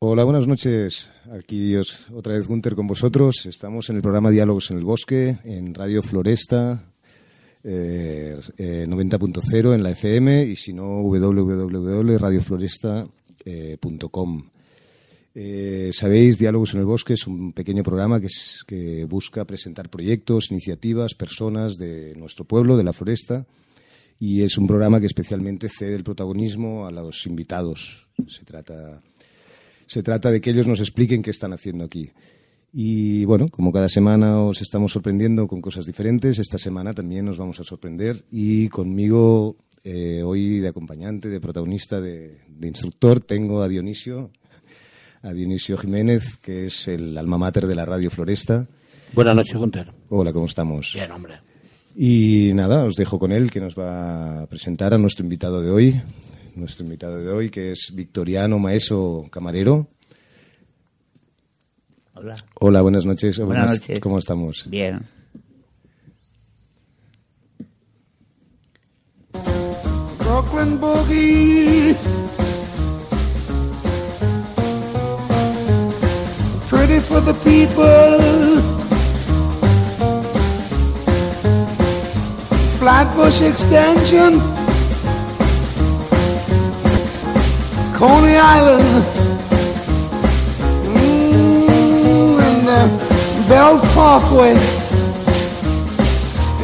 Hola, buenas noches. Aquí os, otra vez Gunter con vosotros. Estamos en el programa Diálogos en el Bosque, en Radio Floresta, eh, 90.0 en la FM y si no, www.radiofloresta.com. Eh, Sabéis, Diálogos en el Bosque es un pequeño programa que, es, que busca presentar proyectos, iniciativas, personas de nuestro pueblo, de la floresta, y es un programa que especialmente cede el protagonismo a los invitados. Se trata, se trata de que ellos nos expliquen qué están haciendo aquí. Y bueno, como cada semana os estamos sorprendiendo con cosas diferentes, esta semana también nos vamos a sorprender y conmigo eh, hoy de acompañante, de protagonista, de, de instructor, tengo a Dionisio a Dionisio Jiménez, que es el alma mater de la Radio Floresta. Buenas noches, Gunter. Hola, ¿cómo estamos? Bien, hombre. Y nada, os dejo con él, que nos va a presentar a nuestro invitado de hoy. Nuestro invitado de hoy, que es Victoriano Maeso Camarero. Hola. Hola, buenas noches. Buenas noches. ¿Cómo estamos? Bien. Brooklyn Boogie. Pretty for the people. Flatbush Extension. Coney Island. Mm, and the Belt Parkway.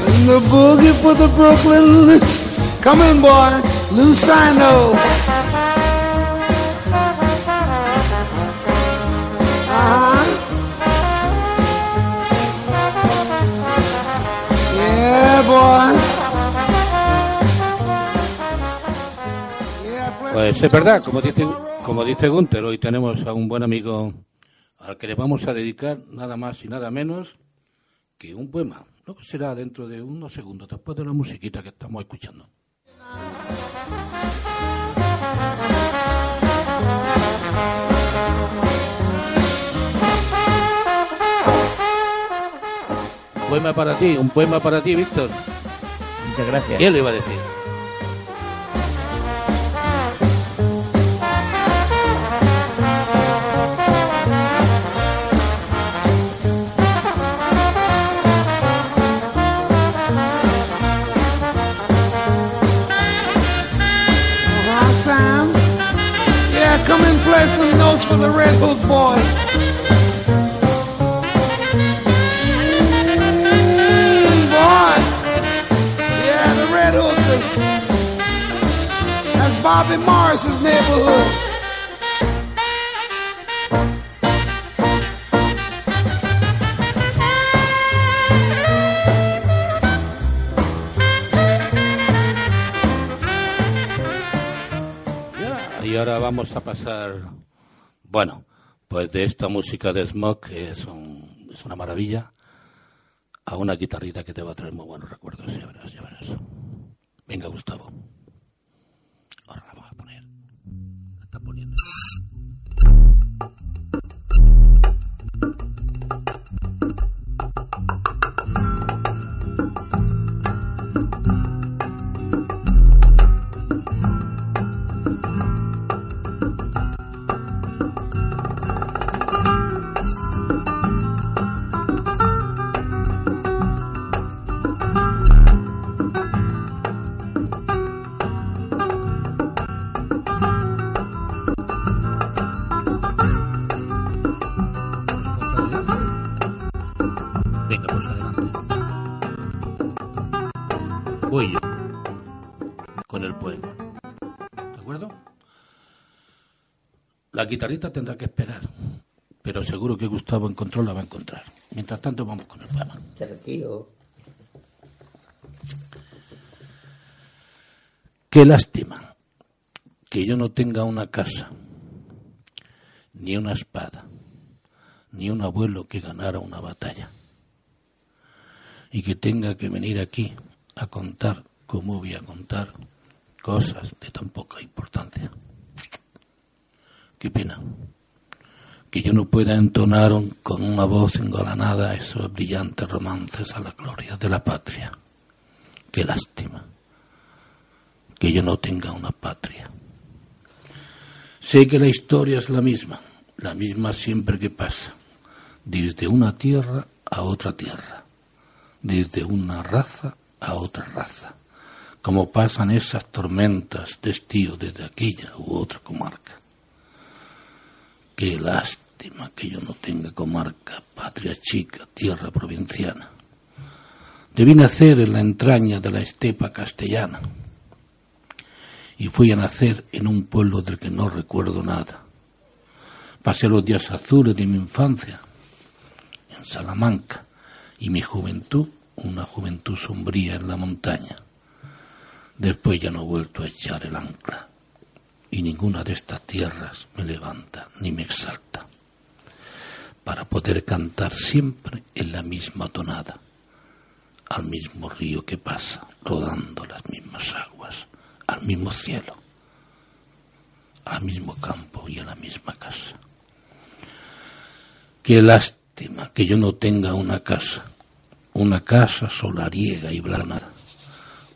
And the boogie for the Brooklyn. Come in, boy. Lucino. Pues es verdad, como dice, como dice Gunter, hoy tenemos a un buen amigo al que le vamos a dedicar nada más y nada menos que un poema. Lo que será dentro de unos segundos, después de la musiquita que estamos escuchando. Un poema para ti, un poema para ti, Víctor. Muchas gracias. ¿Quién lo iba a decir? Play for the Red Hook boys. Mm, boy. Yeah, the Red Hookers. That's Bobby Morris's neighborhood. Ahora vamos a pasar, bueno, pues de esta música de Smoke, que es, un- es una maravilla, a una guitarrita que te va a traer muy buenos recuerdos, ya verás, ya verás. Venga, Gustavo. Ahora la vamos a poner. La está poniendo. Guitarrita tendrá que esperar. Pero seguro que Gustavo encontró la va a encontrar. Mientras tanto, vamos con el poema. Qué lástima que yo no tenga una casa, ni una espada, ni un abuelo que ganara una batalla, y que tenga que venir aquí a contar, como voy a contar, cosas de tan poca importancia. Qué pena que yo no pueda entonar con una voz engalanada esos brillantes romances a la gloria de la patria. Qué lástima que yo no tenga una patria. Sé que la historia es la misma la misma siempre que pasa, desde una tierra a otra tierra, desde una raza a otra raza, como pasan esas tormentas de estío desde aquella u otra comarca. Qué lástima que yo no tenga comarca, patria chica, tierra provinciana. Debí nacer en la entraña de la estepa castellana y fui a nacer en un pueblo del que no recuerdo nada. Pasé los días azules de mi infancia en Salamanca y mi juventud una juventud sombría en la montaña. Después ya no he vuelto a echar el ancla y ninguna de estas tierras me levanta ni me exalta para poder cantar siempre en la misma tonada, al mismo río que pasa, rodando las mismas aguas, al mismo cielo, al mismo campo y a la misma casa. Qué lástima que yo no tenga una casa, una casa solariega y blanada,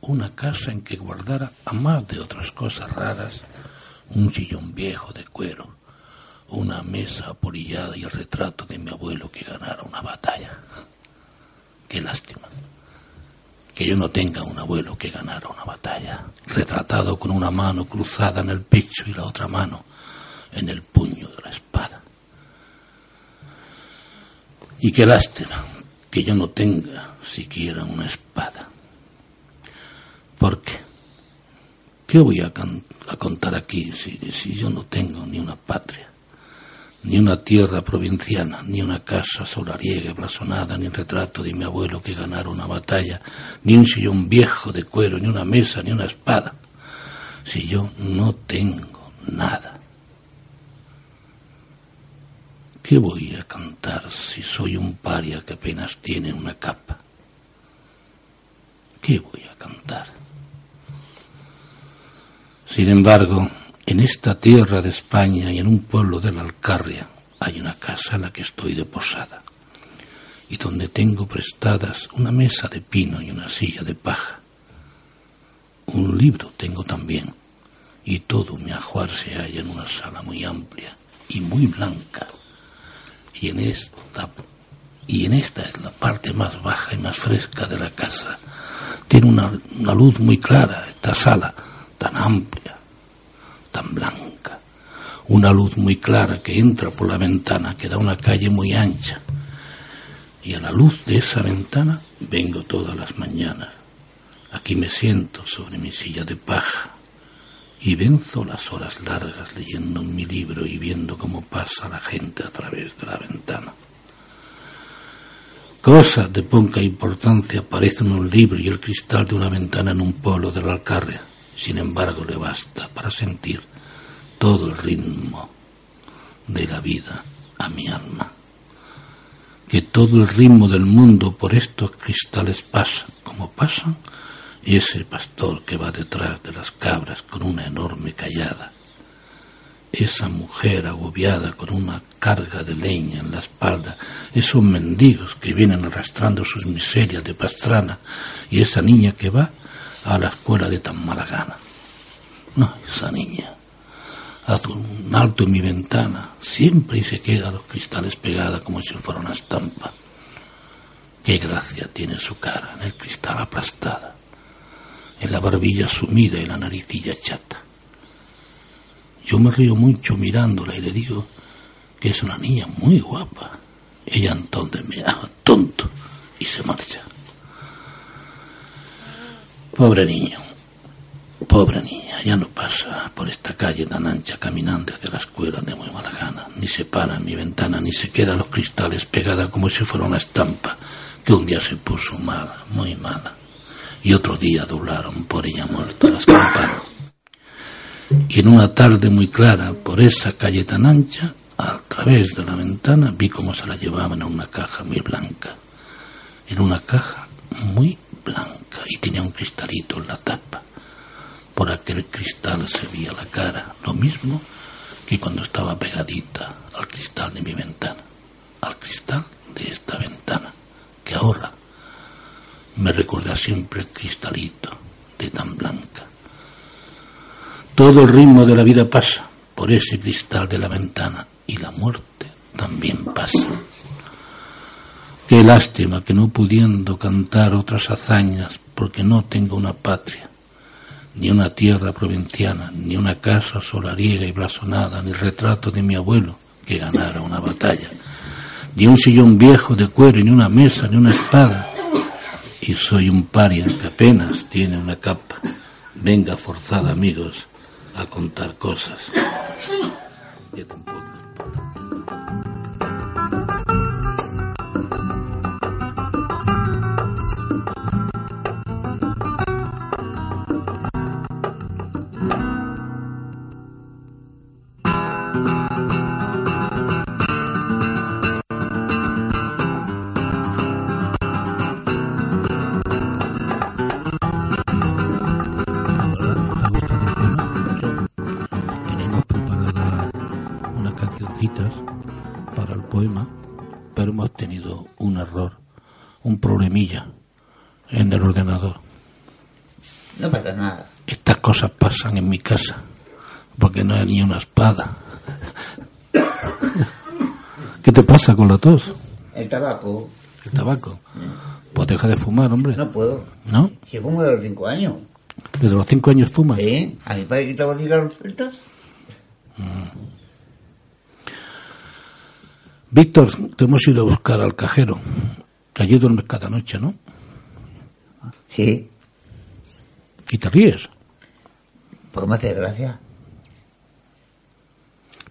una casa en que guardara, a más de otras cosas raras, un sillón viejo de cuero, una mesa apolillada y el retrato de mi abuelo que ganara una batalla. Qué lástima que yo no tenga un abuelo que ganara una batalla, retratado con una mano cruzada en el pecho y la otra mano en el puño de la espada. Y qué lástima que yo no tenga siquiera una espada. Porque, ¿qué voy a, contar aquí si, si yo no tengo ni una patria? ni una tierra provinciana, ni una casa solariega blasonada, ni un retrato de mi abuelo que ganara una batalla, ni un sillón viejo de cuero, ni una mesa, ni una espada. Si yo no tengo nada. ¿Qué voy a cantar si soy un paria que apenas tiene una capa? ¿Qué voy a cantar? Sin embargo, en esta tierra de España y en un pueblo de la Alcarria hay una casa en la que estoy de posada y donde tengo prestadas una mesa de pino y una silla de paja. Un libro tengo también y todo mi ajuar se halla en una sala muy amplia y muy blanca y en esta y en esta es la parte más baja y más fresca de la casa. Tiene una, una luz muy clara esta sala, tan amplia, tan blanca. Una luz muy clara que entra por la ventana, que da una calle muy ancha. Y a la luz de esa ventana vengo todas las mañanas. Aquí me siento sobre mi silla de paja y venzo las horas largas leyendo mi libro y viendo cómo pasa la gente a través de la ventana. Cosas de poca importancia aparecen en un libro y el cristal de una ventana en un pueblo de la Alcarria. Sin embargo, le basta para sentir todo el ritmo de la vida a mi alma. Que todo el ritmo del mundo por estos cristales pasa, como pasan ese pastor que va detrás de las cabras con una enorme callada, esa mujer agobiada con una carga de leña en la espalda, esos mendigos que vienen arrastrando sus miserias de pastrana y esa niña que va a la escuela de tan mala gana. No, esa niña hace un alto en mi ventana, siempre y se queda los cristales pegada como si fuera una estampa. Qué gracia tiene su cara en el cristal aplastada en la barbilla sumida y la naricilla chata. Yo me río mucho mirándola y le digo que es una niña muy guapa. Ella entonces me llama tonto y se marcha. Pobre niño, pobre niña, ya no pasa por esta calle tan ancha caminando hacia la escuela de muy mala gana, ni se para en mi ventana, ni se queda los cristales pegada como si fuera una estampa que un día se puso mala, muy mala y otro día doblaron por ella muerto las campanas. Y en una tarde muy clara, por esa calle tan ancha, a través de la ventana, vi cómo se la llevaban en una caja muy blanca. En una caja muy blanca y tenía un cristalito en la tapa. Por aquel cristal se veía la cara, lo mismo que cuando estaba pegadita al cristal de mi ventana, al cristal de esta ventana, que ahora me recuerda siempre el cristalito de tan blanca. Todo el ritmo de la vida pasa por ese cristal de la ventana y la muerte también pasa. Qué lástima que no pudiendo cantar otras hazañas porque no tengo una patria, ni una tierra provinciana, ni una casa solariega y blasonada, ni retrato de mi abuelo que ganara una batalla, ni un sillón viejo de cuero, ni una mesa, ni una espada. Y soy un paria que apenas tiene una capa. Venga forzada, amigos, a contar cosas. Ni una espada. ¿Qué te pasa con la tos? El tabaco, El tabaco. Pues deja de fumar, hombre. no puedo. ¿No? Si fumo de los cinco años. Desde los cinco años fumas. ¿Eh? A mi padre quitaba cigarros sueltas. Víctor, te hemos ido a buscar al cajero. Allí duermes cada noche, ¿no? Sí, Y te ríes. porque me hace gracia.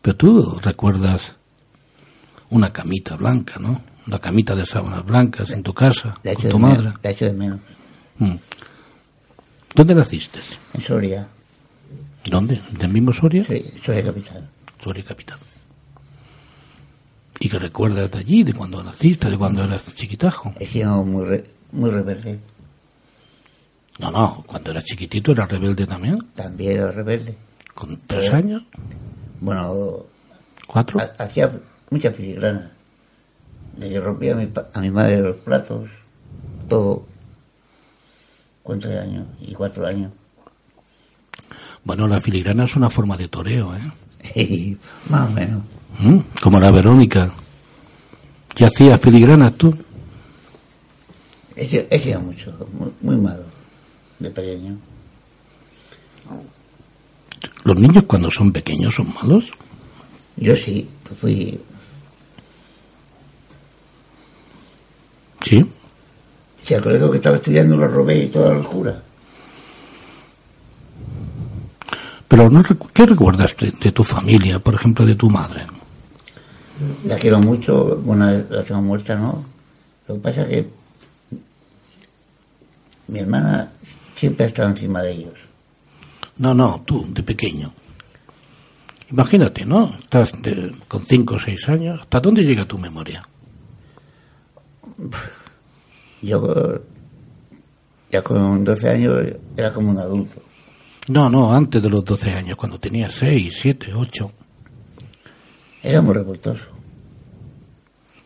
Pero tú recuerdas una camita blanca, ¿no? Una camita de sábanas blancas en tu casa, La con tu madre. menos, la echo de menos. Mm. ¿Dónde naciste? En Soria. ¿Dónde? ¿Del mismo Soria? Sí, Soria capital. Soria capital. ¿Y qué recuerdas de allí, de cuando naciste, de cuando eras chiquitajo? He sido muy, re- muy rebelde. No, no, cuando eras chiquitito eras rebelde también. También era rebelde. ¿Con tres años? Bueno, ¿Cuatro? ha- hacía mucha filigrana. Le rompía a mi, a mi madre los platos, todo. Tres años y cuatro años. Bueno, la filigrana es una forma de toreo, ¿eh? Más o menos. ¿Mm? Como la Verónica. ¿Qué hacías filigranas tú? He sido, he sido mucho, muy, muy malo, de pequeño. ¿Los niños cuando son pequeños son malos? Yo sí, fui, Sí. si al colegio que estaba estudiando lo robé y toda la locura. Pero no, ¿qué recuerdas de, de tu familia, por ejemplo, de tu madre? La quiero mucho, bueno, la tengo muerta, ¿no? Lo que pasa es que mi hermana siempre ha estado encima de ellos. No, no, tú, de pequeño. Imagínate, ¿no? Estás de- con cinco o seis años. ¿Hasta dónde llega tu memoria? Yo ya con 12 años era como un adulto. No, no, antes de los 12 años, cuando tenías 6, 7, 8. Era muy revoltoso.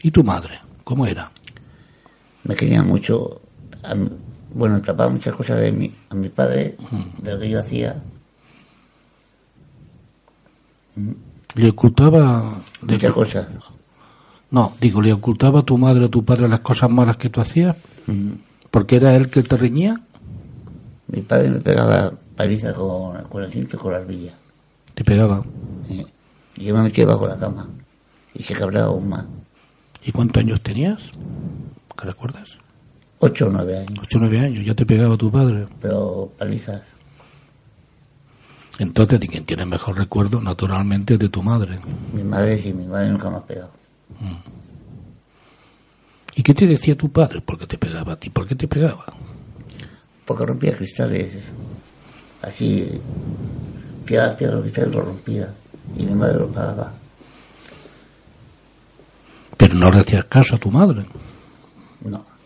¿Y tu madre? ¿Cómo era? Me quería mucho. A bueno, tapaba muchas cosas de mi, a mi padre, de lo que yo hacía. ¿Le ocultaba... Muchas cosas. No, digo, ¿le ocultaba a tu madre o tu padre las cosas malas que tú hacías? ¿Porque era él que te reñía? Mi padre me pegaba palizas con, con el cinto y con la arbilla. Te pegaba. ¿eh? Y yo me metía bajo la cama. Y se cabreaba aún más. ¿Y cuántos años tenías? ¿Qué recuerdas? Ocho o nueve años. Ocho o nueve años, ya te pegaba tu padre. Pero palizas. Entonces, de quien tiene mejor recuerdo, naturalmente, es de tu madre. Mi madre sí, mi madre nunca me ha pegado. ¿Y qué te decía tu padre? ¿Por qué te pegaba a ti? ¿Por qué te pegaba? Porque rompía cristales. Así. Piedra los cristales lo rompía. Y mi madre lo pagaba. Pero no le hacías caso a tu madre. No.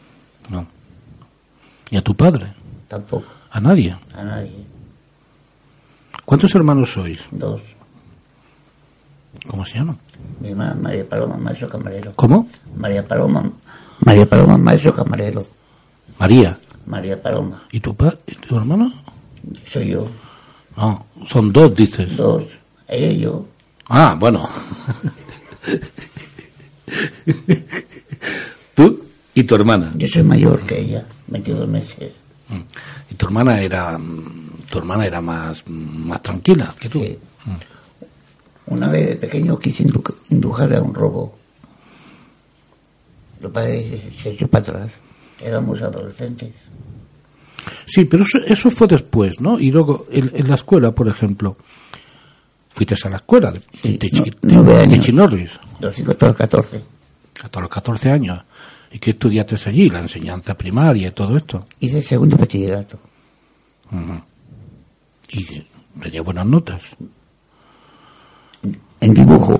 Ni a tu padre. tampoco. A nadie. A nadie. ¿Cuántos hermanos sois? Dos. ¿Cómo se llama? Mi hermana María Paloma, maestro camarero. ¿Cómo? María Paloma, María Paloma, maestro camarero. María. María Paloma, ¿Y tu, pa ¿Y tu hermano? soy yo. No, son dos, dices. Dos, ella y yo. Ah, bueno. ¿Tú y tu hermana? Yo soy mayor que ella, 22 meses. Y tu hermana era mm, tu hermana era más más tranquila que tú. Sí. Una vez de pequeño quise indu- indujarle a un robo. Lo padre se echó para atrás. Éramos adolescentes. Sí, pero eso, eso fue después, ¿no? Y luego en, en la escuela, por ejemplo, fuiste a la escuela de, Sí, de, no- chiqui- nueve de. Chinorris, De los 5 hasta los 14. hasta los 14 años. ¿Y qué estudiaste allí? La enseñanza primaria y todo esto. Hice el segundo bachillerato. Y tenía buenas notas. En dibujo.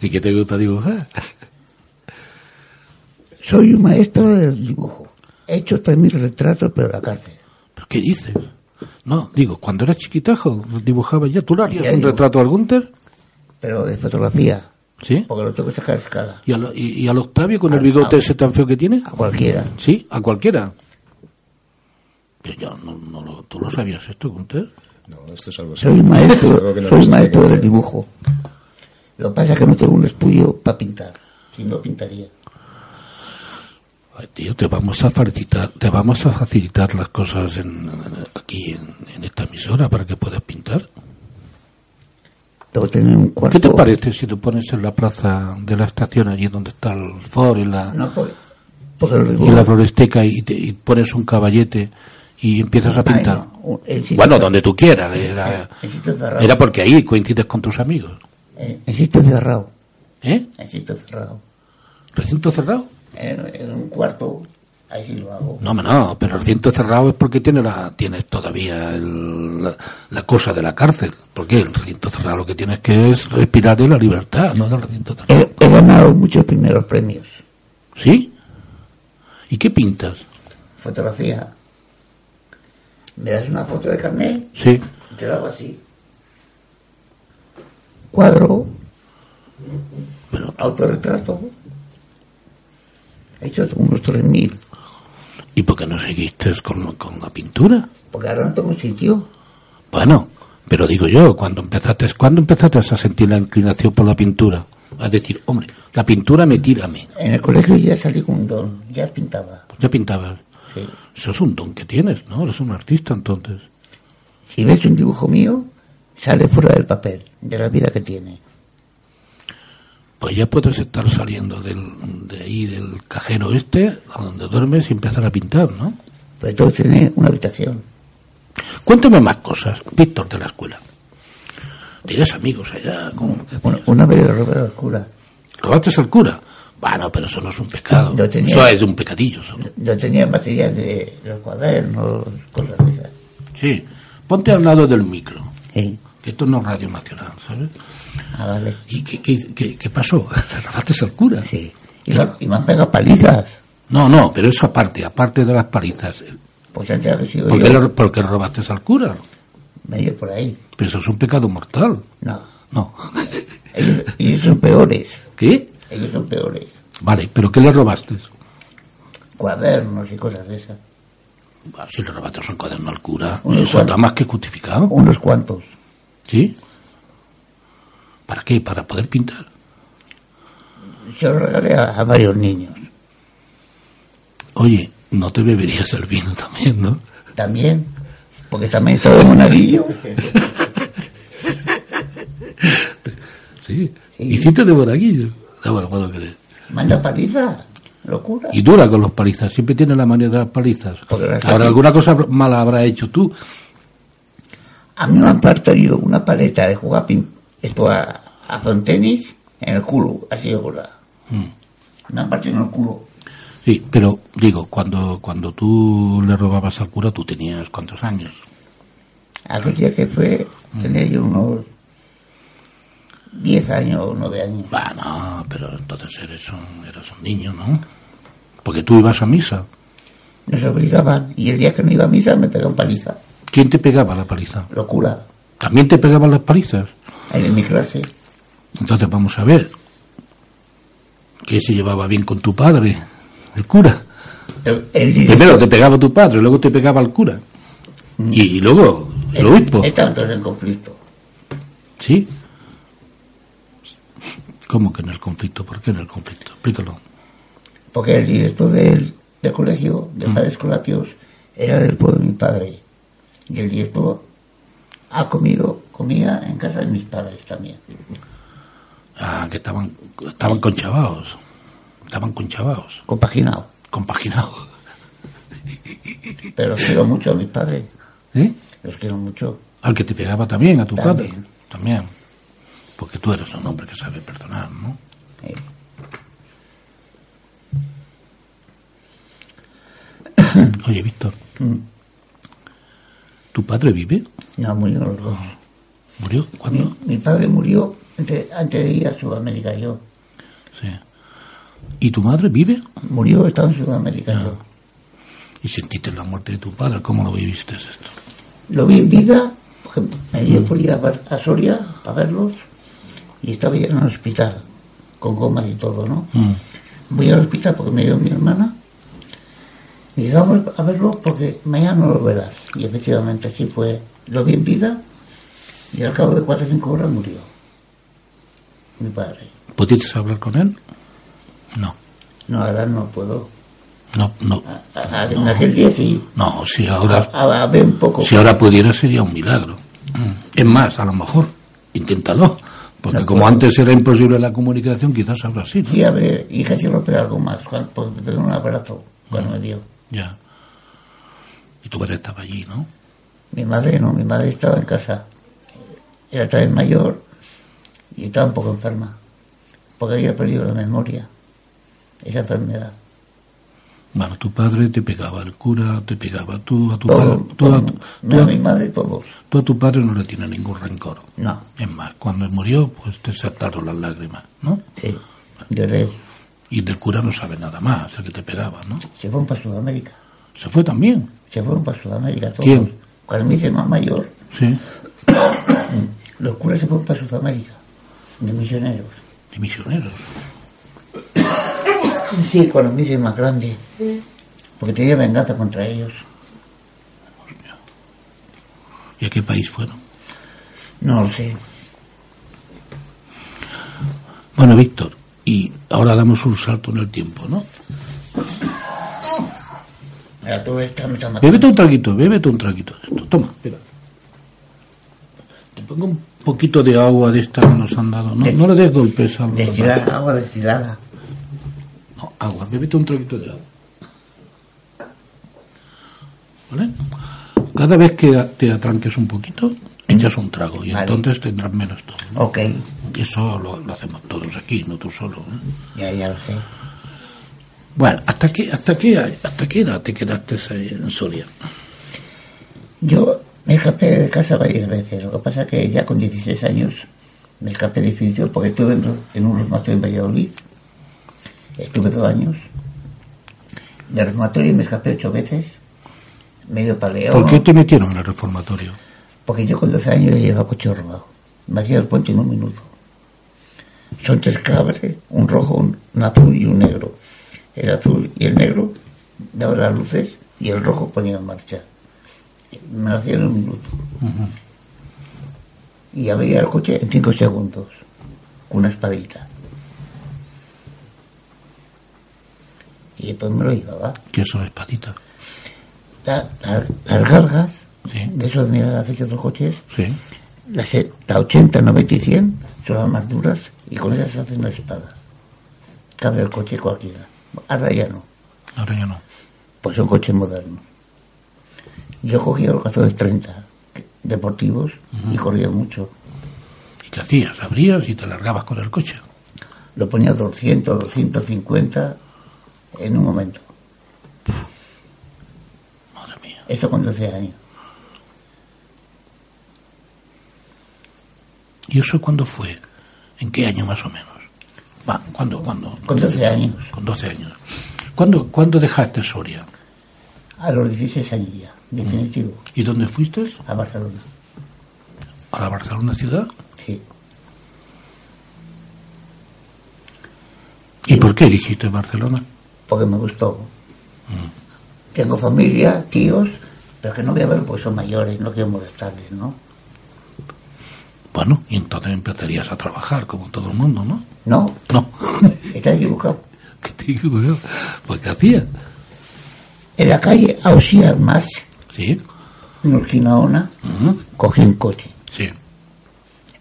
¿Y qué te gusta dibujar? Soy un maestro del dibujo. He hecho 3.000 retratos, pero la cárcel. ¿Pero qué dices? No, digo, cuando eras chiquitajo, dibujaba ya. ¿Tú le harías un retrato al Gunter? Pero de fotografía. ¿Sí? Porque lo tengo que sacar a escala. ¿Y al, y, y al Octavio con el bigote a- ese tan feo que tiene? A cualquiera. ¿Sí? ¿A cualquiera? Yo no, no lo- ¿Tú lo sabías esto, Gunter? No, esto es algo así. Soy maestro, no soy maestro del dibujo. Lo que pasa es que no tengo un estudio para pintar. Si no, pintaría. Ay, tío, te vamos a facilitar, te vamos a facilitar las cosas en, aquí en, en esta emisora para que puedas pintar. Tener un cuarto. ¿Qué te parece si lo pones en la plaza de la estación, allí donde está el foro y la, No, y la floresteca y, te- y pones un caballete y empiezas a Ay, pintar? no, el sitio Bueno, donde tú quieras. Era, era porque ahí coincides con tus amigos. Sitio cerrado. ¿Eh? Sitio cerrado. ¿Recinto cerrado? En, en un cuarto, ahí lo hago. No, hombre, no, pero el recinto cerrado es porque tiene la, tienes todavía el- la, la cosa de la cárcel. Porque el recinto cerrado lo que tienes que es respirar de la libertad, no del recinto cerrado. He, he ganado muchos primeros premios. ¿Sí? ¿Y qué pintas? Fotografía. Me das una foto de carnet Sí. y te lo hago así. Cuadro. Autorretrato. He hecho unos 3.000. ¿Y por qué no seguiste con, con la pintura? Porque ahora no tengo sitio. Bueno, pero digo yo, cuando empezaste, ¿cuándo empezaste a sentir la inclinación por la pintura? A decir, hombre, la pintura me tira a mí. En el colegio ya salí con un don. Ya pintaba. Ya pintabas. Sí. Eso es un don que tienes, ¿no? Eres un artista entonces. Si ves un dibujo mío, sale fuera del papel, de la vida que tiene. Pues ya puedes estar saliendo del, de ahí, del cajero este, a donde duermes y empezar a pintar, ¿no? Pero tengo que tener una habitación. Cuéntame más cosas, Víctor, de la escuela. ¿Tienes amigos allá? ¿Cómo que Una, vez le robé al cura. ¿Robaste al cura? Bueno, pero eso no es un pecado. Tenía- Eso es un pecadillo solo. Yo tenía material de los cuadernos, cosas de esas. Sí. Ponte al lado del micro, Sí. Que esto no es Radio Nacional, ¿sabes? Ah, vale. ¿Y qué, qué, qué, qué pasó? ¿Le robaste al cura? Sí. Y, me- y me han pegado palizas. No, no, pero eso aparte, aparte de las palizas. Pues antes había sido ¿Por qué, yo. le- por qué robaste al cura? Medio por ahí. Pero eso es un pecado mortal. No. No. Ellos, ellos son peores. ¿Qué? Ellos son peores. Vale, pero ¿qué le robaste? Cuadernos y cosas de esas. Ah, Si le robaste un cuaderno al cura, Unos eso está más que justificado. Unos cuantos. ¿Sí? ¿Para qué? ¿Para poder pintar? Los regalé a, a varios niños. Oye, no te beberías el vino también, ¿no? También. Porque también estaba en monaguillo. Sí. Hiciste de monaguillo. No me lo puedo creer. Manda paliza. Locura. Y dura con los palizas, siempre tiene la manía de las palizas. Ahora, alguna cosa mala habrá hecho tú. A mí me han partido una paleta de jugar pin, esto a, a tenis en el culo, así de gorda. Me han partido en el culo. Sí, pero digo, cuando, cuando tú le robabas al cura, tú tenías cuántos años. Aquel día que fue, tenía yo unos 10 años o 9 años. Bueno, pero entonces eres un, eras un niño, ¿no? Porque tú ibas a misa. Nos obligaban y el día que no iba a misa me pegaban paliza. ¿Quién te pegaba la paliza? Locura. ¿También te pegaban las palizas? En mi clase. Entonces vamos a ver. ¿Qué se llevaba bien con tu padre? El cura. El, el Primero te pegaba tu padre, luego te pegaba el cura. Y, luego el obispo. Estaban todos en conflicto. Sí. ¿Cómo que en el conflicto? ¿Por qué en el conflicto? Explícalo. Porque el director del, del colegio, de Mm. padres colapios, era del pueblo de mi padre. Y el director ha comido, comía en casa de mis padres también. Ah, que estaban, estaban conchavados. Estaban conchavados. Compaginado. Compaginados. Pero los quiero mucho a mis padres. ¿Eh? Los quiero mucho. Al que te pegaba también, a tu También. padre. También. Porque tú eres un hombre que sabe perdonar, ¿no? eh. Oye, Víctor, Mm. ¿Tu padre vive? No, murieron los dos. ¿Murió? ¿Cuándo? Mi, mi padre murió antes, antes de ir a Sudamérica yo. Sí. ¿Y tu madre vive? Murió, estaba en Sudamérica yo. ¿Y sentiste la muerte de tu padre? ¿Cómo lo viviste esto? Lo vi en vida, porque me dio por ir a, a Soria para verlos y estaba ya en el hospital, con gomas y todo, ¿no? Mm. Voy al hospital porque me dio mi hermana y dije, vamos a verlo porque mañana no lo verás. Y efectivamente así fue. Lo vi en vida y al cabo de cuatro o cinco horas murió mi padre. ¿Pudiste hablar con él? No. No, ahora no puedo. No, no. A- a- En aquel día sí. No, si ahora, A, a ver un poco. si ahora pudiera sería un milagro. Mm. Es más, a lo mejor, inténtalo. Porque No como puedo. antes era imposible la comunicación, quizás ahora sí, ¿no? Sí, a ver, y casi romper algo más, porque me un abrazo cuando me dio. Ya. Y tu padre estaba allí, ¿no? Mi madre no, mi madre estaba en casa. Era también mayor y estaba un poco enferma, porque había perdido la memoria, esa enfermedad. Bueno, tu padre te pegaba, el cura te pegaba, tú a tu Todo, padre, todo, no, a- mi madre, todos. tú a tu padre no le tienes ningún rencor. No, Es más, cuando él murió, pues te saltaron las lágrimas, ¿no? sí, lloré. Y del cura no sabe nada más, el que te pegaba, ¿no? Se fueron para Sudamérica, Se fue también, se fueron para Sudamérica todos. ¿Quién? Cuando me hice más mayor, sí, los curas se fueron para Sudamérica, de misioneros. de misioneros. Sí, cuando me hice más grande, porque tenía venganza contra ellos. ¿Y a qué país fueron? No lo sé. Bueno, Víctor, y ahora damos un salto en el tiempo, ¿no? Mira, todo esto me está matando. Bébete un traguito, bébete un traguito de esto. Toma, espera. Te pongo un poquito de agua de esta que nos han dado. No, no le des golpes al Destilada, agua destilada. No, agua, bébete un traguito de agua. ¿Vale? Cada vez que te atranques un poquito, echas un trago y Vale. entonces tendrás menos todo. ¿no? Ok, eso lo, lo hacemos todos aquí, no tú solo. ¿eh? ya, ya lo sé. Bueno, ¿hasta qué, hasta, qué, ¿hasta qué edad te quedaste en Soria? Yo me escapé de casa varias veces. Lo que pasa es que ya con 16 años me escapé definitivo porque estuve en, un reformatorio en Valladolid. Estuve dos años. De reformatorio me escapé ocho veces. Me he ido para León. ¿Por qué te metieron en el reformatorio? Porque yo con 12 años he llegado coche robado. Me hacía el puente en un minuto. Son tres cabres, un rojo, un, azul y un negro. El azul y el negro daban las luces y el rojo ponía en marcha. Me lo hacía en un minuto. Y abría el coche en cinco segundos, con una espadita. Y después me lo llevaba. ¿Qué son espaditas? La- la- las gargas, Sí. de eso de fecha de los coches, Sí. las, e- la 80, 90 y 100 son las más duras y con esas se hacen las espadas. Cabe el coche cualquiera. Ahora ya no, Ahora ya no. pues son coches modernos. Yo cogía los cazones 30 que- deportivos y corría mucho. ¿Y qué hacías? Abrías y te largabas con el coche. Lo ponía a 200, 250 en un momento. Madre mía. Eso con 12 años. ¿Y eso cuándo fue? ¿En qué año más o menos? Va, ¿Cuándo? ¿Cuándo? Con 12 años. Con 12 años. ¿Cuándo, ¿Cuándo dejaste Soria? A los 16 años ya, definitivo. ¿Y dónde fuiste? A Barcelona. ¿A la Barcelona ciudad? Sí. ¿Y por qué elegiste Barcelona? porque me gustó. Tengo familia, tíos, pero que no voy a ver porque son mayores, no quiero molestarles, ¿no? Bueno, y entonces empezarías a trabajar como todo el mundo, ¿no? No, No. está equivocado. ¿Qué te yo? Pues ¿qué hacías? En la calle Ausias March, Sí. en Urquinaona, Ujú. cogí un coche. Sí.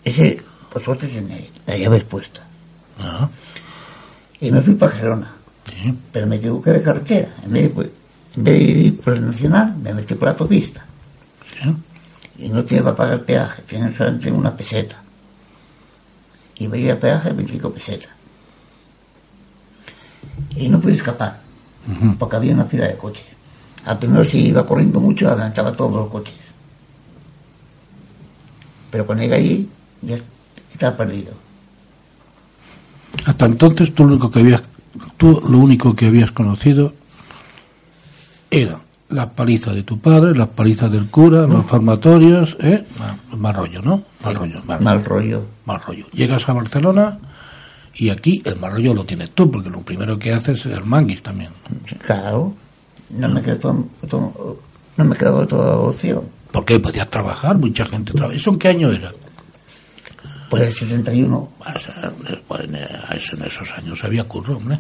Ese, por suerte, tiene la llave expuesta. Ah, Y me fui para Gerona. sí. Pero me equivoqué de carretera. En vez de, pues, en vez de ir por el nacional, me metí por la autopista. Sí. Y no tiene para pagar peaje, tiene solamente una peseta. Y veía peaje 25 pesetas. Y no pude escapar, porque había una fila de coches. Al primero si iba corriendo mucho, adelantaba todos los coches. Pero cuando llegué allí, ya estaba perdido. Hasta entonces tú lo único que habías, tú lo único que habías conocido era la paliza de tu padre, las palizas del cura, los farmatorios, ¿eh? Mal, mal rollo, ¿no? Mal rollo, mal, Mal rollo. mal rollo. Llegas a Barcelona y aquí el mal rollo lo tienes tú, porque lo primero que haces es el manguis también. Claro, no me quedó, todo- no me quedó toda opción. Porque podías trabajar, mucha gente trabaja. ¿Eso en qué año era? Pues el 71, Bueno, o sea, pues, en, eso- en esos años había curro, hombre.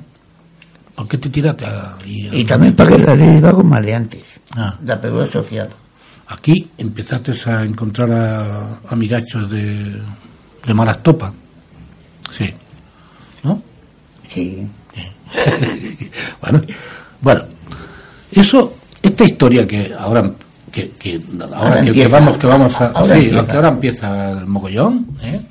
¿Por qué te tiraste a, y a- y también la ley de vagos maleantes, Ah. la pedura social. Aquí empezaste a encontrar a amigachos de, de malas topas. Sí. ¿No? Sí, bueno, bueno, eso, esta historia que ahora que, que ahora, Ahora que, vamos que vamos a Ahora sí, empieza. que ahora empieza el mogollón, ¿eh?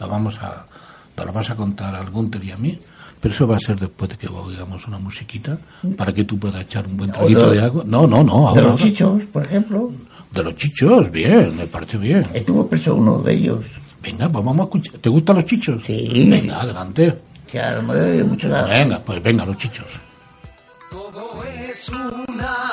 La vamos a te la vas a contar al Gunter y a mí, pero eso va a ser después de que oigamos una musiquita para que tú puedas echar un buen traguito de- de agua. No, no, no, de ahora, los ahora. chichos, por ejemplo, De los chichos, bien, me parece bien. estuvo preso uno de ellos. Venga, pues vamos a escuchar. ¿Te gustan los chichos? Sí. Venga, adelante. Que a lo mejor de muchos lados. Venga, pues venga, los chichos. Todo es una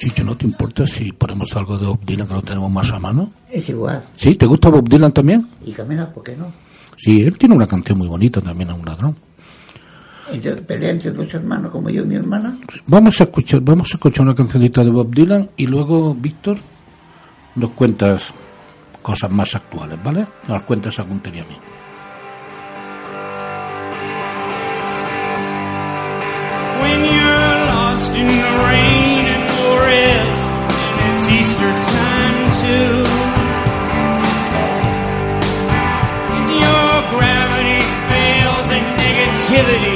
chichos, ¿no te importa si ponemos algo de Bob Dylan que lo tenemos más a mano? Es igual. ¿Sí? ¿Te gusta Bob Dylan también? Y camina, ¿por qué no? Sí, él tiene una canción muy bonita también, a un ladrón. Entonces pelea entre dos hermanos como yo y mi hermana. Vamos a escuchar, vamos a escuchar una cancionita de Bob Dylan y luego, Víctor, nos cuentas cosas más actuales, ¿vale? Nos cuentas a Gunter y a mí. When you're lost in the rain activity.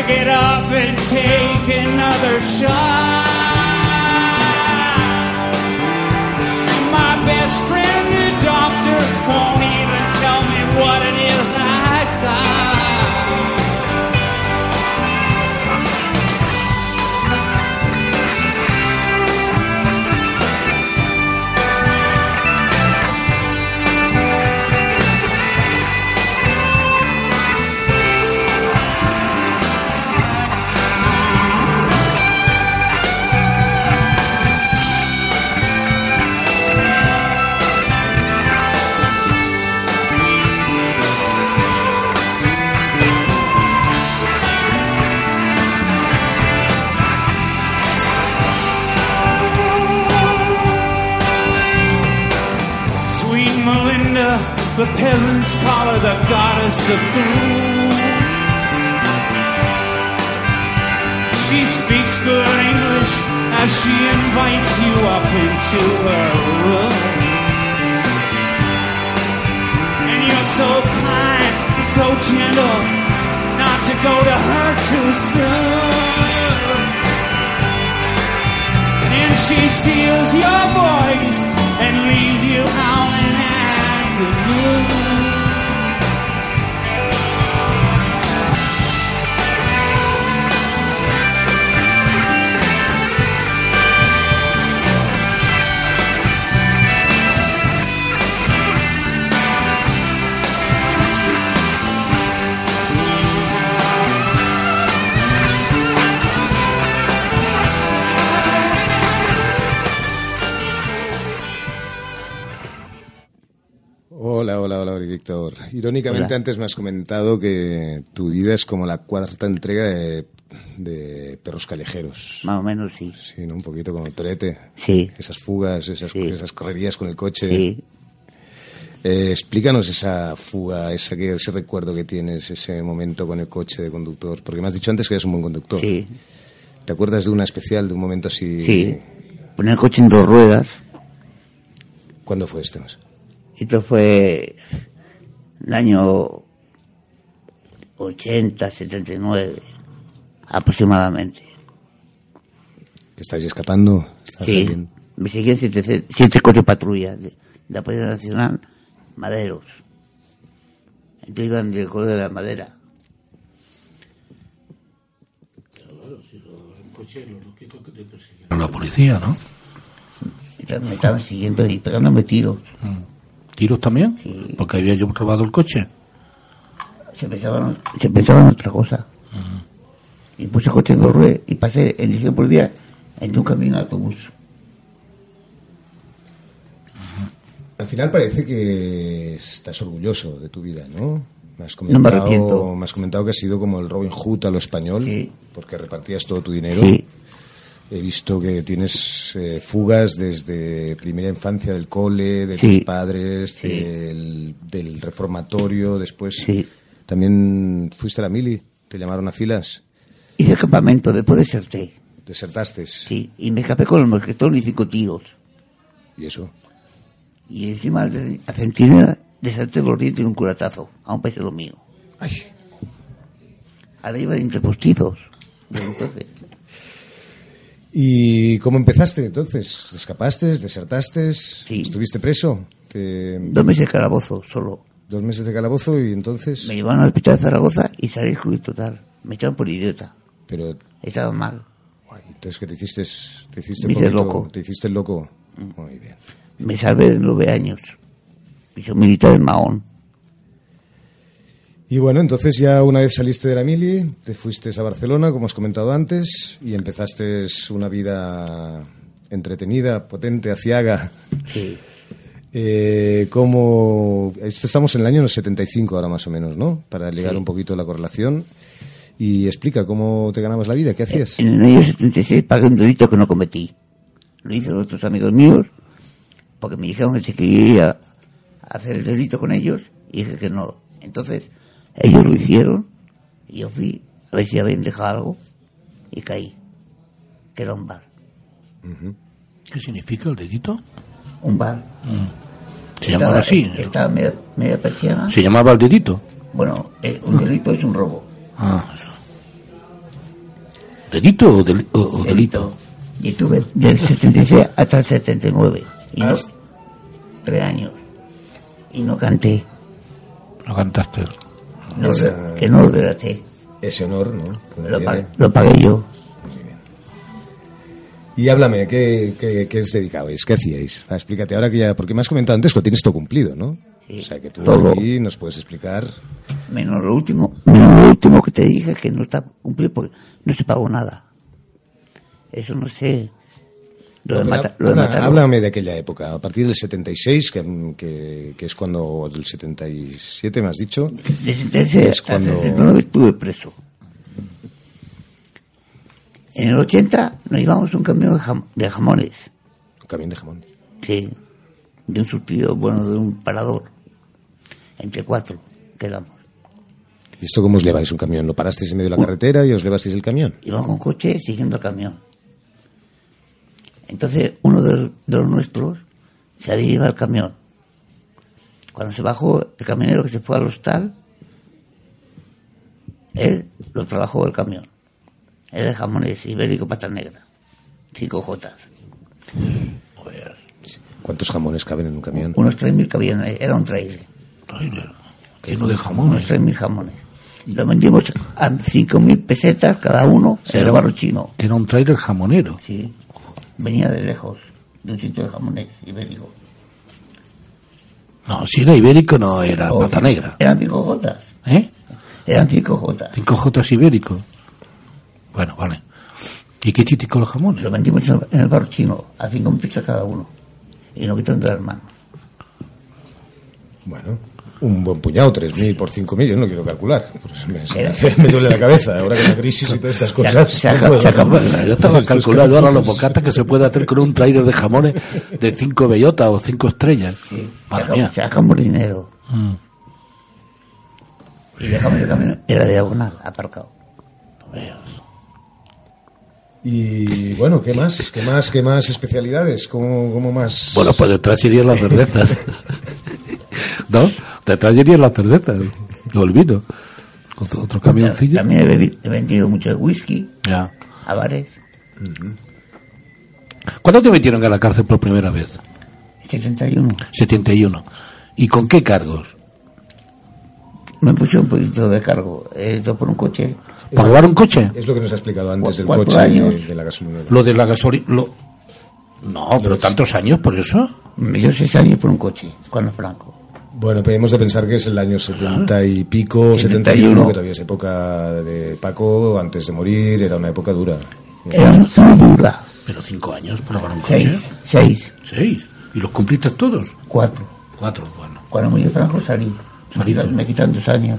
To get up and take another shot. Hola, Víctor. Irónicamente, Hola. antes me has comentado que tu vida es como la cuarta entrega de, de Perros Callejeros. Más o menos sí. Sí, ¿no? Un poquito como Torete. Sí, Esas fugas, esas, Sí. esas correrías con el coche. sí. Eh, explícanos esa fuga, esa, ese recuerdo que tienes, ese momento con el coche de conductor. Porque me has dicho antes que eres un buen conductor. Sí, ¿Te acuerdas de una especial, de un momento así? sí. Poner el coche en dos ruedas. ¿Cuándo fue este? mes? Esto fue el año 80, 79, aproximadamente. ¿Que estáis escapando? ¿Estás Sí, me seguían siete, siete coches patrullas de la Policía Nacional, maderos. Entonces iban del color de la madera. A la policía, ¿no? Me estaban siguiendo y pegándome tiros. ¿Tiros también? Sí. Porque había yo robado el coche. Se pensaban, se pensaban en otra cosa. Y puse el coche en dos ruedas y pasé en dirección por día en un camino de autobús. Al final parece que estás orgulloso de tu vida, ¿no? Me has No me arrepiento. me has comentado que has sido como el Robin Hood a lo español, Sí. porque repartías todo tu dinero. Sí, He visto que tienes eh, fugas desde primera infancia del cole, de Sí. tus padres, Sí. del, del reformatorio, después Sí. también fuiste a la mili, te llamaron a filas, hice campamento después de Serté. desertaste. Sí, y me escapé con el mosquetón y cinco tiros. ¿Y eso? Y encima de a centinela le salté los dientes de un curatazo, a un lo mío. Ay, Ahora iba de interpostizos. Entonces. ¿Y cómo empezaste entonces? ¿Escapaste? ¿Desertaste? ¿Estuviste preso? Te- Dos meses de calabozo, solo. Dos meses de calabozo y entonces... Me llevaron al hospital de Zaragoza y salí excluido total. Me echaron por idiota. Pero, Estaba mal. guay, entonces que te hiciste, te hiciste Me poquito- loco. Te hiciste el loco. Muy bien. Me salvé de nueve años. Y soy militar en Mahón. Y bueno, entonces ya una vez saliste de la mili, te fuiste a Barcelona, como has comentado antes, y empezaste una vida entretenida, potente, aciaga. Sí. Eh, como estamos en el año 75 ahora más o menos, ¿no? Para ligar Sí. un poquito la correlación. Y explica cómo te ganabas la vida, ¿qué hacías? En el año 76 pagué un delito que no cometí. Lo hice con otros amigos míos, porque me dijeron que se quería hacer el delito con ellos, y dije que no. Entonces, ellos lo hicieron, y yo fui a ver si habían dejado algo, y caí. Que era un bar. ¿Qué significa el dedito? Un bar. Se llamaba así. Estaba media, media persiana. Se llamaba el dedito. Bueno, eh, un delito es un robo. Ah, eso. ¿Dedito o, deli- o- o delito? Y estuve del 76 hasta el 79. Y no, tres años. Y no canté. No cantaste. No, Esa- que no lo. Ese honor, ¿no? Lo pagué, lo pagué yo. Y háblame, ¿qué, qué, qué os dedicabais? ¿Qué hacíais? Va, explícate ahora que ya, porque me has comentado antes que lo tienes todo cumplido, ¿no? Sí, o sea, que tú todo. aquí nos puedes explicar. Menos lo último, menos lo último que te dije que no está cumplido porque no se pagó nada. Eso no sé. Lo de, Pero mata- lo de habla- matar- háblame de aquella época, a partir del 76, que, que, que es cuando, del 77 me has dicho, De sentencia Es cuando- 79 estuve preso. En el 80 nos llevamos un camión de, jam- de jamones. un camión de jamón. Sí. De un surtido, bueno, de un parador. Entre cuatro quedamos. ¿Y esto cómo os lleváis un camión? ¿Lo parasteis en medio de la carretera y os llevasteis el camión? Íbamos con coche siguiendo el camión. Entonces uno de los, de los nuestros se deriva al camión. Cuando se bajó el camionero que se fue al hostal, él lo trabajó el camión. Era de jamones ibérico pata negra. Cinco jotas. ¿Cuántos jamones caben en un camión? Unos 3.000 cabían, ahí, era un trailer. Trailer. Lleno de Unos jamones. 3.000 jamones. Y lo vendimos a 5.000 pesetas cada uno en el Era- barro chino. Que era un trailer jamonero. Sí. Venía de lejos, de un sitio de jamones ibérico. No, si era ibérico no era O- pata negra. Eran cinco jotas. ¿Eh? Eran cinco jotas. Cinco jotas ibérico. Bueno, vale. ¿Y qué títico los jamones? Lo vendimos en el- barro chino a 5.000 pesetas cada uno. Y nos quitaron de las manos. Bueno, un buen puñado, 3.000 por 5.000, yo no quiero calcular. Pues me, se me Era- hace- me duele la cabeza ahora con la crisis y todas estas cosas. se puedo se acabado. Yo estaba calculando ahora los bocatas que se puede hacer con un trailer de jamones de cinco bellotas o cinco estrellas. Madre Sacamos, mía. sacamos dinero. Mm. Y dejamos el camión. Era diagonal, aparcado. Y bueno, ¿qué más? ¿Qué más? ¿Qué más especialidades? ¿Cómo, cómo más? Bueno, pues detrás irían las cervezas. ¿No? Detrás irían las cervezas. O el vino. Otro, otro camioncillo. También he, vendido mucho whisky Ya. a bares. ¿Cuándo te metieron a la cárcel por primera vez? 71. 71. ¿Y con qué cargos? Me puse un poquito de cargo. Eh, yo por un coche. ¿Por robar un coche? Es lo que nos ha explicado antes del Cuatro coche años. de la gasolinera. Lo de la gasolina. Lo... No, pero tantos años por eso. Me dio seis años por un coche, cuando Franco. Bueno, pero hemos de pensar que es el año 70 y pico, 71, 71, que todavía es época de Paco, antes de morir, era una época dura. Era una dura. Pero cinco años por robar un coche. Seis, seis, Seis. ¿Y los cumpliste todos? cuatro. Cuatro, bueno. Cuando murió Franco salí. Quitan, me quitan dos años.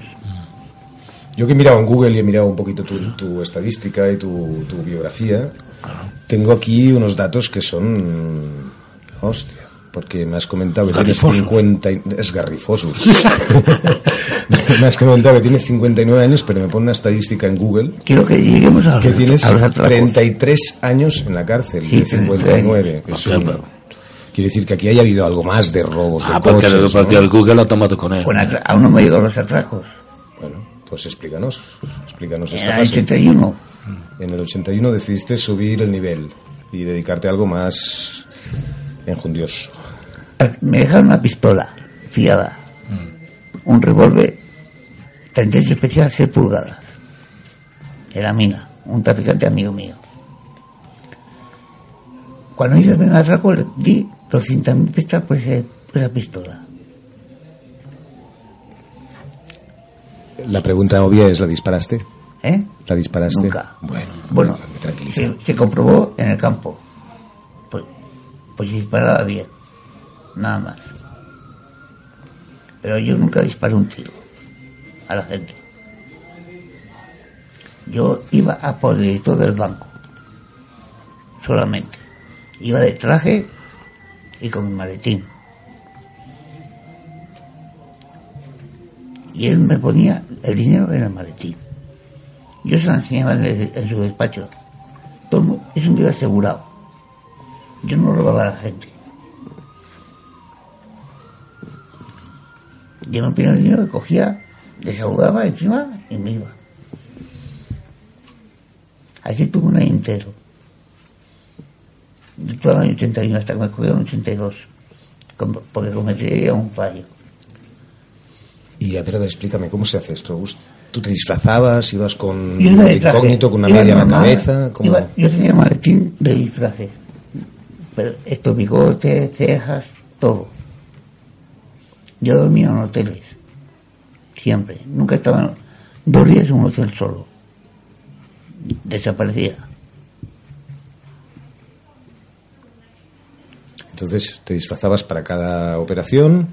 Yo que he mirado en Google y he mirado un poquito tu, tu estadística y tu, tu biografía, tengo aquí unos datos que son... Hostia, porque me has comentado que tienes Garrifosos. 50... y- Es garrifosos. me has comentado que tienes 59 años, pero me pone una estadística en Google Quiero que lleguemos a que tienes a los atracos. 33 años en la cárcel, Sí, de 59. que es Ok, un- pero- Quiere decir que aquí haya habido algo más de robos de Ah, porque, coches, porque ¿no? el Google ha tomado con él. Atra- aún no me llegado los atracos. Bueno, pues explícanos, explícanos En esta el fase. 81. En el 81 decidiste subir el nivel y dedicarte a algo más enjundioso. Me dejaron una pistola fiada. Un revólver 38 especial 6 pulgadas. Era mina. Un traficante amigo mío. Cuando hice el primer atraco le di 200.000 pistas por, ese- por esa pistola. La pregunta obvia es, ¿la disparaste? ¿Eh? ¿La disparaste? Nunca. Bueno, Bueno, me se, se comprobó en el campo. Pues, pues disparaba bien. Nada más. Pero yo nunca disparé un tiro a la gente. Yo iba a por el director del banco. Solamente. Iba de traje y con mi maletín. Y él me ponía el dinero en el maletín. Yo se lo enseñaba en, su despacho. Es un tío asegurado. Yo no robaba a la gente. Yo me pedía el dinero, cogía, le saludaba encima y me iba. Así tuve un año entero. De todo el año 81 hasta que me cogieron en 82. com- Porque cometí un fallo. Y a ver, a ver, explícame, ¿cómo se hace esto? ¿Tú te disfrazabas, ibas con iba de incógnito, con una iba media en la cabeza? ¿Cómo? iba- yo tenía maletín de disfraces. Pero estos bigotes, cejas, todo. Yo dormía en hoteles. Siempre. Nunca estaba en- dos días en un hotel solo. Desaparecía. Entonces te disfrazabas para cada operación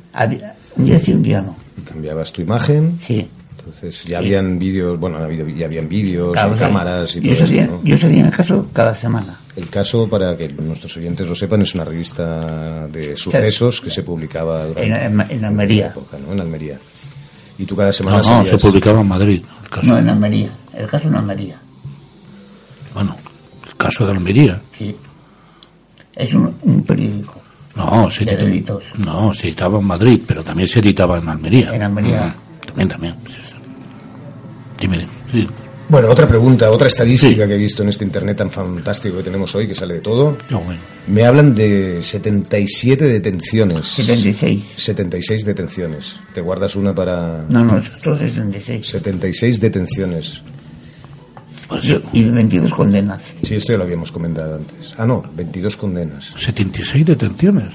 Un día sí, un día no. y cambiabas tu imagen. Sí. Entonces ya habían vídeos, bueno, ya habían vídeos, Claro, cámaras y yo todo salía, esto, ¿no? yo salía en el caso cada semana. El caso, para que nuestros oyentes lo sepan, es una revista de sucesos que se publicaba durante En, en, en Almería. la época, ¿no? En Almería. Y tú cada semana No, no, se publicaba en Madrid. El caso, No, en Almería. El caso en Almería. Bueno, el caso de Almería. Sí. Es un, un periódico. No, se de editaba, delitos. no, se editaba en Madrid, pero también se editaba en Almería. En Almería. Mm, También, también. sí, sí. Dime, dime. Bueno, otra pregunta, otra estadística que he visto en este internet tan fantástico que tenemos hoy, que sale de todo. Ah, bueno. Me hablan de 77 detenciones. 76. 76 detenciones. ¿Te guardas una para...? No, no, nosotros 76. 76 detenciones. Pues, Yo- y 22 condenas. Sí, esto ya lo habíamos comentado antes. Ah, no, 22 condenas. 76 detenciones.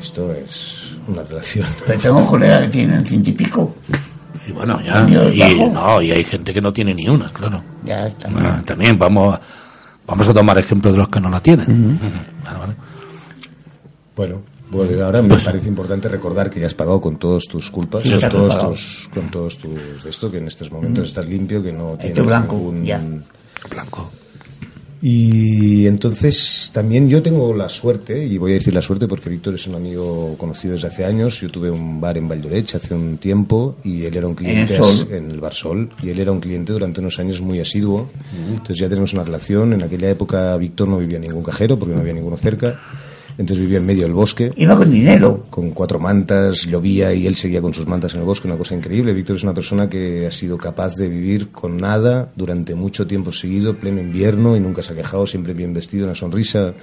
Esto es una relación. Pero tengo colegas que tienen ciento y pico. Sí, bueno, ya. Y, no, y hay gente que no tiene ni una, claro. Ya está. Ah, también vamos a, vamos a tomar ejemplo de los que no la tienen. Ujú. Vale, vale. Bueno, pues ahora me parece importante recordar que ya has pagado con todos tus culpas, Sí, con, todos tus, con todos tus de esto, que en estos momentos estás limpio, que no tienes blanco, ningún... ya. Blanco. Y entonces también yo tengo la suerte, y voy a decir la suerte porque Víctor es un amigo conocido desde hace años. Yo tuve un bar en Valldorech hace un tiempo y él era un cliente el Sol. as- en el Bar Sol y él era un cliente durante unos años muy asiduo. Entonces ya tenemos una relación. En aquella época Víctor no vivía en ningún cajero porque no había ninguno cerca. Entonces vivía en medio del bosque Iba con dinero. con cuatro mantas, llovía y él seguía con sus mantas en el bosque, una cosa increíble. Víctor es una persona que ha sido capaz de vivir con nada durante mucho tiempo seguido, pleno invierno, y nunca se ha quejado, siempre bien vestido, una sonrisa.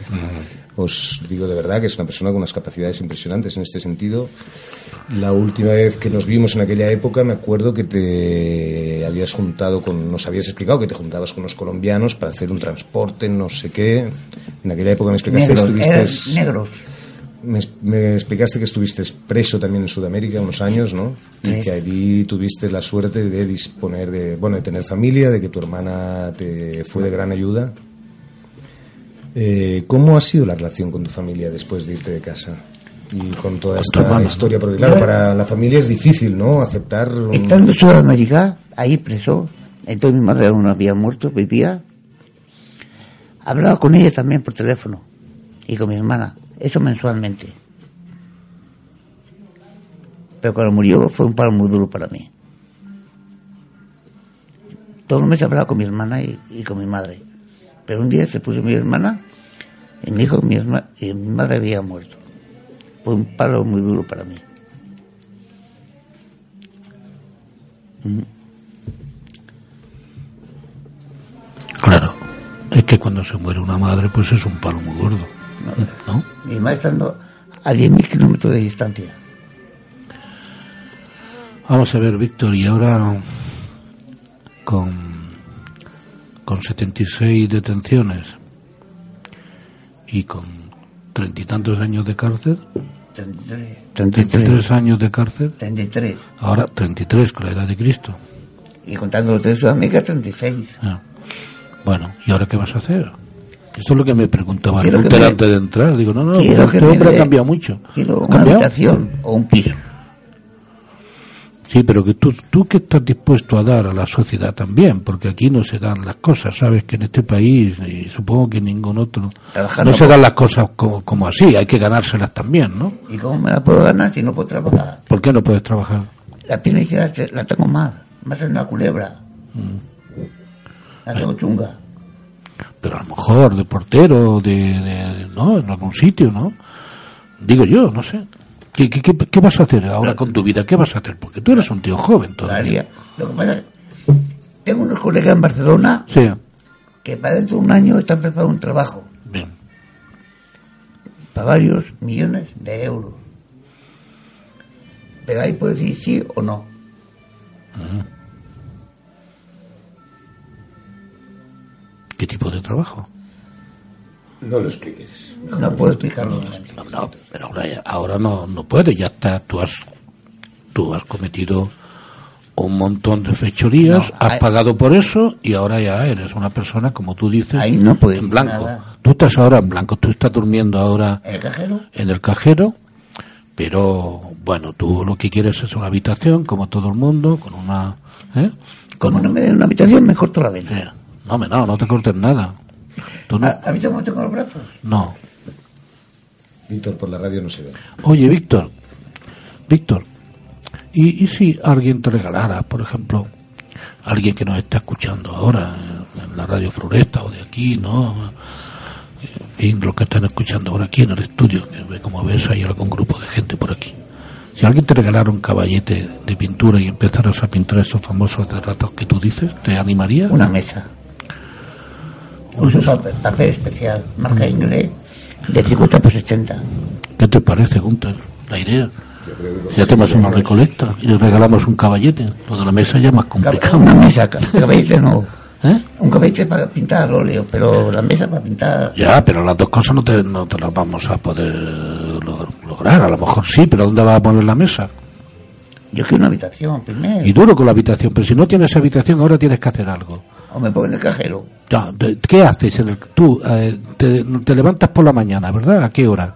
Os digo de verdad que es una persona con unas capacidades impresionantes en este sentido. La última vez que nos vimos en aquella época, me acuerdo que te habías juntado con, nos habías explicado que te juntabas con los colombianos para hacer un transporte, no sé qué. En aquella época me explicaste que estuviste... negros. Me, me explicaste que estuviste preso también en Sudamérica unos años, ¿no? Y que allí tuviste la suerte de disponer de, bueno, de tener familia, de que tu hermana te fue de gran ayuda. Eh, ¿Cómo ha sido la relación con tu familia después de irte de casa? Y con toda tu esta historia, porque claro, para la familia es difícil, ¿no? Aceptar... un- Estando en Sudamérica, ahí preso, entonces mi madre aún no había muerto, vivía. Hablaba con ella también por teléfono y con mi hermana, eso mensualmente. Pero cuando murió fue un palo muy duro para mí. Todos los meses hablaba con mi hermana y, y con mi madre. Pero un día se puso mi hermana y me dijo mi, herma- que mi madre había muerto. Fue un palo muy duro para mí. Claro. Es que cuando se muere una madre, pues es un palo muy gordo. ¿No? Mi madre estando a 10.000 kilómetros de distancia. Vamos a ver, Víctor, y ahora con, con 76 detenciones y con treinta y tantos años de cárcel, 33. 33 años de cárcel, 33. ahora 33 con la edad de Cristo. Y contando los de Sudamérica, 36. Ah. Bueno, ¿y ahora qué vas a hacer? Eso es lo que me preguntaba Luther me- antes de entrar. Digo, no, no, este hombre ha dé- cambiado mucho. Quiero ¿Ha una cambiado? habitación o un piso. Sí, pero que tú, tú que estás dispuesto a dar a la sociedad también, porque aquí no se dan las cosas, sabes que en este país, y supongo que en ningún otro, no se dan las cosas como, como así, hay que ganárselas también, ¿no? ¿Y cómo me la puedo ganar si no puedo trabajar? ¿Por qué no puedes trabajar? La piel izquierda te- la tengo mal. Más en una culebra. La tengo chunga. Pero a lo mejor de portero, de, de- ¿no? En algún sitio, ¿no? Digo yo, no sé. ¿Qué, qué, qué, vas a hacer ahora con tu vida? ¿Qué vas a hacer? Porque tú eres un tío joven todavía. Lo que pasa es que tengo unos colegas en Barcelona Sí, que para dentro de un año están preparados un trabajo bien. para varios millones de euros. Pero ahí puedo decir sí o no. ¿Qué tipo de trabajo? No lo expliques. No puedo explicarlo. No, no, pero ahora, no, no puedes, ya está, tú has, tú has cometido un montón de fechorías, No, has pagado por eso y ahora ya eres una persona, como tú dices, Ahí no puedes en blanco. nada. Tú estás ahora en blanco, tú estás durmiendo ahora ¿El cajero? en el cajero, pero bueno, tú lo que quieres es una habitación, como todo el mundo, con una... ¿eh? Con Como no me den una habitación, mejor toda la vez. Sí. No, no, no te cortes nada. Tú no, ¿Has visto tengo los brazos? no. Víctor, por la radio no se ve. Oye, Víctor, Víctor, ¿y, y si alguien te regalara, por ejemplo, alguien que nos está escuchando ahora en, en la radio Floresta o de aquí, ¿no? y los que están escuchando por aquí en el estudio, que ve como ves hay algún grupo de gente por aquí. Si alguien te regalara un caballete de pintura y empezaras a pintar esos famosos retratos que tú dices, ¿te animaría? Una mesa. Un papel, especial, marca inglés, de 50 por 60. ¿Qué te parece, Gunter? La idea. Si hacemos una recolecta y le regalamos un caballete, lo de la mesa ya es más complicado. Una mesa, ca- caballete no. ¿Eh? Un caballete para pintar óleo, pero la mesa para pintar. Ya, pero las dos cosas no te, no te las vamos a poder lo- lograr. A lo mejor sí, pero ¿dónde vas a poner la mesa? Yo quiero una habitación primero. Y duro con la habitación, pero si no tienes habitación ahora tienes que hacer algo. O me pongo en el cajero. Ya, de- ¿Qué haces? en el- Tú eh, te, te levantas por la mañana, ¿verdad? ¿A qué hora?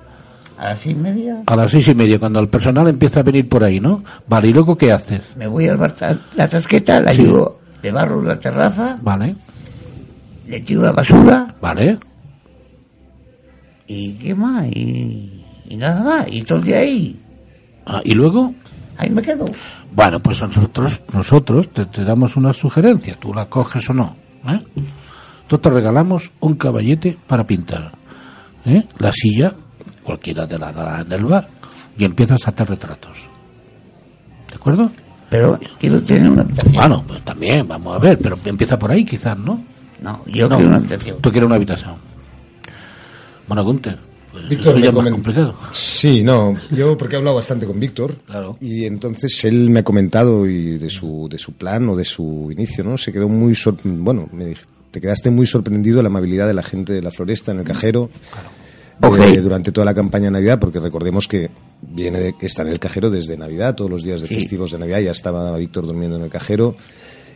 A las seis y media A las seis y media, cuando el personal empieza a venir por ahí, ¿no? Vale, ¿y luego qué haces? me voy al bar la tasqueta, la Sí. ayudo, le barro la terraza, Vale, le tiro la basura vale. y qué más, y, y nada más, y todo el día ahí, Ah, ¿Y luego? Ahí me quedo. Bueno, pues nosotros, nosotros te, te damos una sugerencia, tú la coges o no. ¿eh? Nosotros te regalamos un caballete para pintar. ¿eh? La silla, cualquiera de las en el bar, y empiezas a hacer retratos. ¿De acuerdo? Pero quiero tener una habitación. Bueno, pues también, vamos a ver, pero empieza por ahí quizás, ¿no? No, yo No, quiero una habitación. Tú quieres una habitación. Bueno, Gunter, pues Víctor, eso ya me es más comen- complicado. Sí, no, yo porque he hablado bastante con Víctor Claro. y entonces él me ha comentado y de su de su plan o de su inicio, ¿no? Se quedó muy sor- bueno, me dij- te quedaste muy sorprendido de la amabilidad de la gente de la floresta en el cajero durante toda la campaña de Navidad, porque recordemos que viene de, está en el cajero desde Navidad, todos los días de Sí. festivos de Navidad ya estaba Víctor durmiendo en el cajero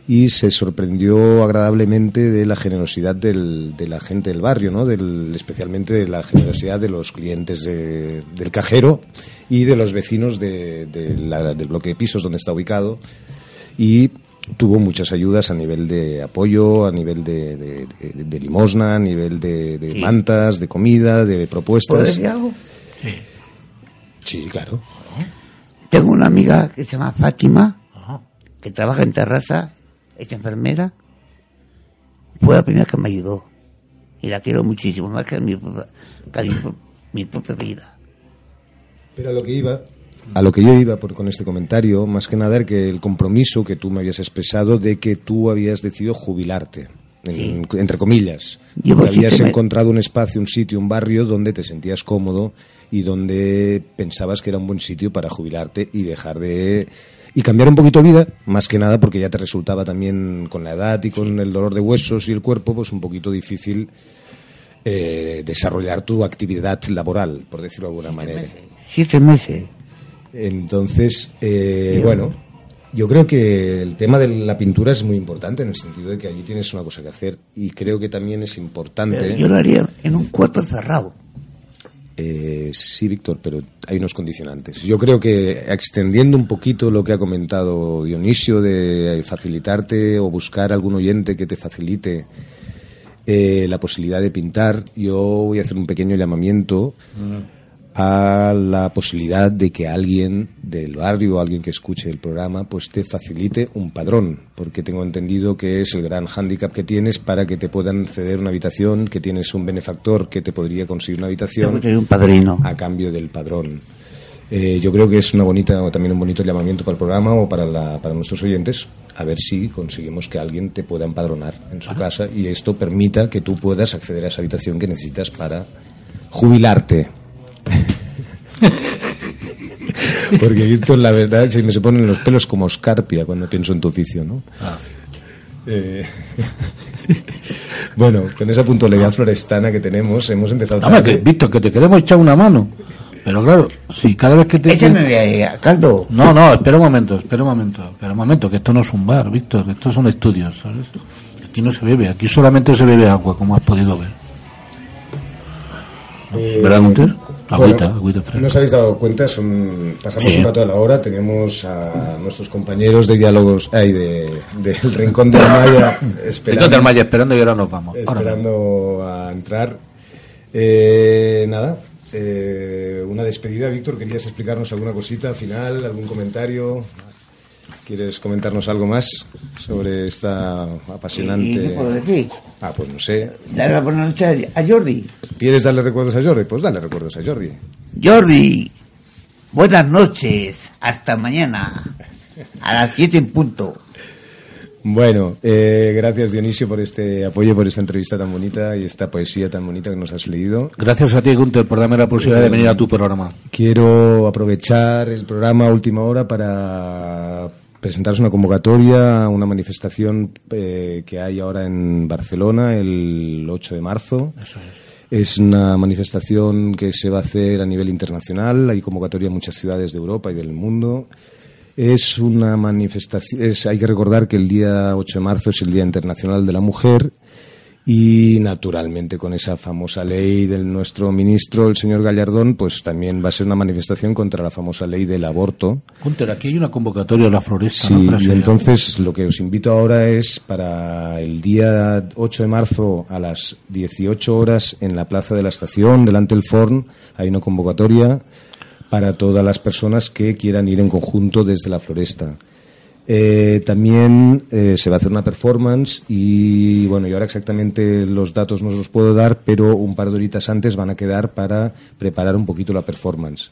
y se sorprendió agradablemente de la generosidad del- de la gente del barrio, ¿no? Del, especialmente de la generosidad de los clientes de- del cajero y de los vecinos de- de la- del bloque de pisos donde está ubicado y tuvo muchas ayudas a nivel de apoyo, a nivel de, de- de- de limosna, a nivel de, de Sí. mantas, de comida, de ¿Puedo propuestas. decir algo? Sí, claro. Tengo una amiga que se llama Fátima, Ajá. que trabaja en terraza, es enfermera. Fue la primera que me ayudó. Y la quiero muchísimo, más que mi propia, casi mi propia vida. Pero a lo que iba, a lo que yo iba por, con este comentario, más que nada era que el compromiso que tú me habías expresado de que tú habías decidido jubilarte, en- entre comillas. Yo sí habías que me- encontrado un espacio, un sitio, un barrio donde te sentías cómodo y donde pensabas que era un buen sitio para jubilarte y dejar de y cambiar un poquito de vida, más que nada porque ya te resultaba también con la edad y con el dolor de huesos y el cuerpo, pues un poquito difícil eh, desarrollar tu actividad laboral, por decirlo de alguna manera. Siete meses. Entonces, eh, bueno, yo creo que el tema de la pintura es muy importante en el sentido de que allí tienes una cosa que hacer y creo que también es importante. Pero yo lo haría en un cuarto cerrado. Eh, sí, Víctor, pero hay unos condicionantes. Yo creo que extendiendo un poquito lo que ha comentado Dionisio de facilitarte o buscar algún oyente que te facilite eh, la posibilidad de pintar, yo voy a hacer un pequeño llamamiento a la posibilidad de que alguien del barrio o alguien que escuche el programa pues te facilite un padrón, porque tengo entendido que es el gran hándicap que tienes para que te puedan ceder una habitación, que tienes un benefactor que te podría conseguir una habitación que un padrino. a cambio del padrón. Eh, yo creo que es una bonita, o también un bonito llamamiento para el programa o para, la- para nuestros oyentes, a ver si conseguimos que alguien te pueda empadronar en su casa y esto permita que tú puedas acceder a esa habitación que necesitas para jubilarte. Porque esto, la verdad, se me se ponen los pelos como escarpia cuando pienso en tu oficio, ¿no? Eh, bueno, con esa puntualidad florestana que tenemos, hemos empezado Hombre, tarde. que, Víctor, que te queremos echar una mano. Pero claro, si cada vez que te... Échame ahí caldo. No, no, espera un momento, espera un momento, espera un momento, que esto no es un bar, Víctor, que estos son estudios, ¿sabes? Aquí no se bebe, aquí solamente se bebe agua, como has podido ver. Eh, ¿Verdad, Gunter? Agüita, bueno, agüita fresca. No os habéis dado cuenta, son, pasamos Sí. un rato de la hora, tenemos a nuestros compañeros de diálogos, ay, de, del Rincón del Maya Rincón esperando, del Maya esperando y ahora nos vamos. Ahora esperando a entrar. Eh, nada, eh, una despedida, Víctor, ¿querías explicarnos alguna cosita final, algún comentario? ¿Quieres comentarnos algo más sobre esta ¿Y apasionante... qué puedo decir? Ah, pues no sé. Dar la buena noche a- Jordi. ¿Quieres darle recuerdos a Jordi? Pues dale recuerdos a Jordi. Jordi, buenas noches. Hasta mañana. A las 7 en punto. Bueno, eh, gracias Dionisio por este apoyo, por esta entrevista tan bonita y esta poesía tan bonita que nos has leído. Gracias a ti, Gunther, por darme la posibilidad de venir a tu programa. Quiero aprovechar el programa última hora para presentaros una convocatoria a una manifestación eh, que hay ahora en Barcelona el 8 de marzo. es. una manifestación que se va a hacer a nivel internacional. Hay convocatoria en muchas ciudades de Europa y del mundo. Es una manifestación. es- hay que recordar que el día 8 de marzo es el Día Internacional de la Mujer y naturalmente con esa famosa ley del nuestro ministro, el señor Gallardón, pues también va a ser una manifestación contra la famosa ley del aborto. Gunther, aquí hay una convocatoria a la floresta. Sí, y entonces lo que os invito ahora es para el día 8 de marzo a las 18 horas en la Plaza de la Estación, delante del Forn, hay una convocatoria para todas las personas que quieran ir en conjunto desde la floresta. Eh, también eh, se va a hacer una performance y bueno, yo ahora exactamente los datos no os los puedo dar, pero un par de horitas antes van a quedar para preparar un poquito la performance.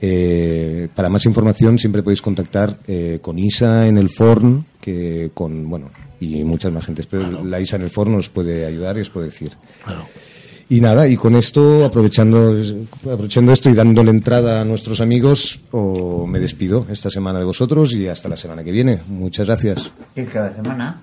Eh, para más información siempre podéis contactar eh, con Isa en el Forn, que con bueno y muchas más gentes, pero la Isa en el Forn os puede ayudar y os puede decir. Claro. Y nada, y con esto, aprovechando, aprovechando esto y dándole entrada a nuestros amigos, o me despido esta semana de vosotros y hasta la semana que viene. Muchas gracias. Cada semana.